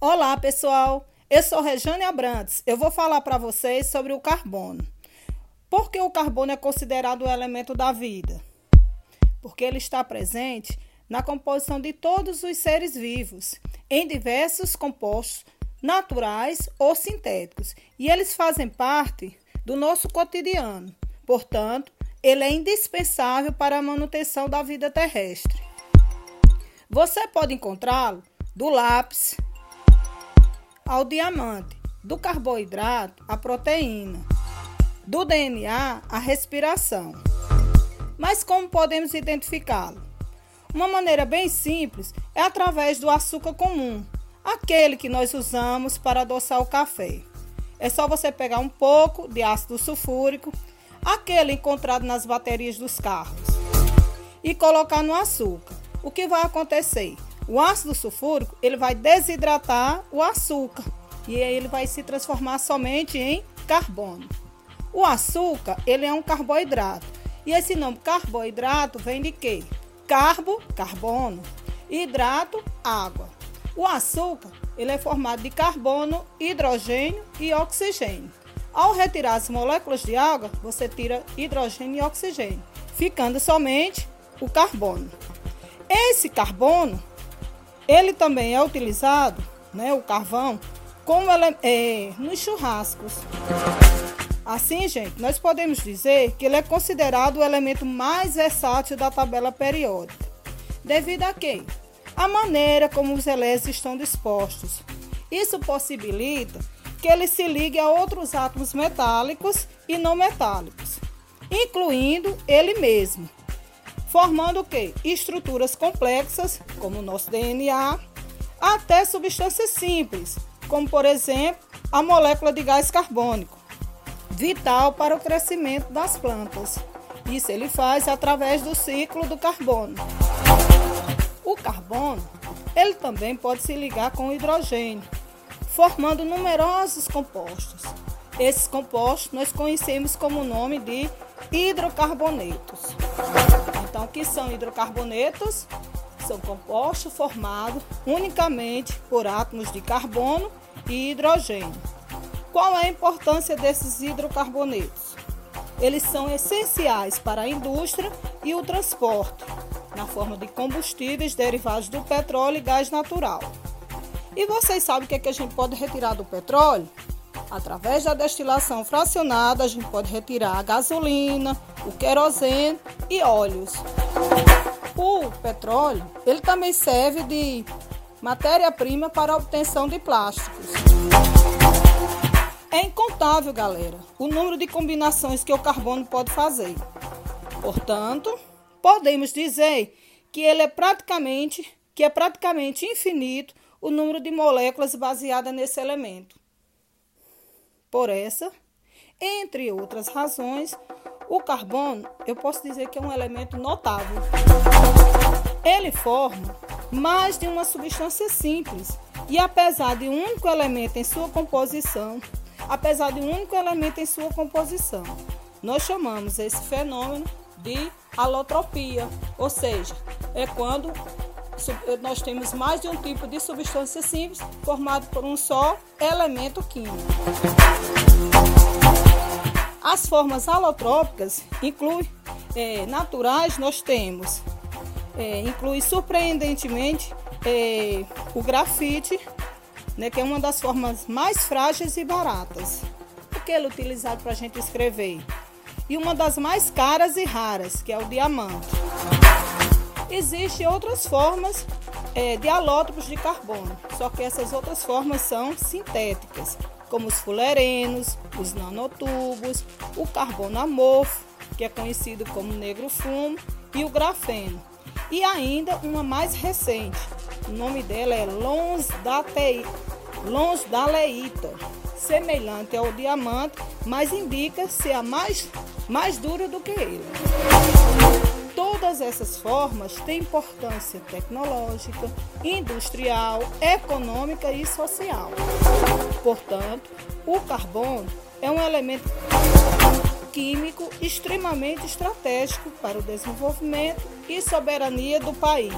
Olá, pessoal. Eu sou Rejane Abrantes. Eu vou falar para vocês sobre o carbono. Por que o carbono é considerado o elemento da vida? Porque ele está presente na composição de todos os seres vivos, em diversos compostos naturais ou sintéticos, e eles fazem parte do nosso cotidiano. Portanto, ele é indispensável para a manutenção da vida terrestre. Você pode encontrá-lo do lápis, ao diamante, do carboidrato à proteína, do DNA à respiração. Mas como podemos identificá-lo? Uma maneira bem simples é através do açúcar comum, aquele que nós usamos para adoçar o café. É só você pegar um pouco de ácido sulfúrico, aquele encontrado nas baterias dos carros, e colocar no açúcar. O que vai acontecer? O ácido sulfúrico ele vai desidratar o açúcar e aí ele vai se transformar somente em carbono. O açúcar ele é um carboidrato e esse nome carboidrato vem de quê? Carbo, carbono, hidrato, água. O açúcar ele é formado de carbono, hidrogênio e oxigênio. Ao retirar as moléculas de água, você tira hidrogênio e oxigênio, ficando somente o carbono. Esse carbono ele também é utilizado, né, o carvão, como ele, é, nos churrascos. Assim, gente, nós podemos dizer que ele é considerado o elemento mais versátil da tabela periódica. Devido a quê? A maneira como os elétrons estão dispostos. Isso possibilita que ele se ligue a outros átomos metálicos e não metálicos, incluindo ele mesmo formando o quê? Estruturas complexas, como o nosso DNA, até substâncias simples, como por exemplo a molécula de gás carbônico, vital para o crescimento das plantas. Isso ele faz através do ciclo do carbono. O carbono, ele também pode se ligar com o hidrogênio, formando numerosos compostos. Esses compostos nós conhecemos como o nome de hidrocarbonetos. Então, que são hidrocarbonetos? São compostos formados unicamente por átomos de carbono e hidrogênio. Qual é a importância desses hidrocarbonetos? Eles são essenciais para a indústria e o transporte, na forma de combustíveis derivados do petróleo e gás natural. E vocês sabem o que, é que a gente pode retirar do petróleo? Através da destilação fracionada, a gente pode retirar a gasolina, o querosene e óleos. O petróleo, ele também serve de matéria-prima para a obtenção de plásticos. É incontável, galera, o número de combinações que o carbono pode fazer. Portanto, podemos dizer que ele é praticamente, que é praticamente infinito o número de moléculas baseadas nesse elemento. Por essa, entre outras razões, o carbono eu posso dizer que é um elemento notável. Ele forma mais de uma substância simples e apesar de um único elemento em sua composição, apesar de um único elemento em sua composição, nós chamamos esse fenômeno de alotropia, ou seja, é quando nós temos mais de um tipo de substância simples formado por um só elemento químico. As formas alotrópicas incluem é, naturais, nós temos, é, inclui surpreendentemente é, o grafite, né, que é uma das formas mais frágeis e baratas. Aquele utilizado para a gente escrever. E uma das mais caras e raras, que é o diamante. Existem outras formas é, de alótropos de carbono, só que essas outras formas são sintéticas, como os fulerenos, os nanotubos, o carbono amorfo, que é conhecido como negro fumo, e o grafeno. E ainda uma mais recente, o nome dela é lonsdaleita, semelhante ao diamante, mas indica ser a mais, mais dura do que ele. Todas essas formas têm importância tecnológica, industrial, econômica e social. Portanto, o carbono é um elemento químico extremamente estratégico para o desenvolvimento e soberania do país.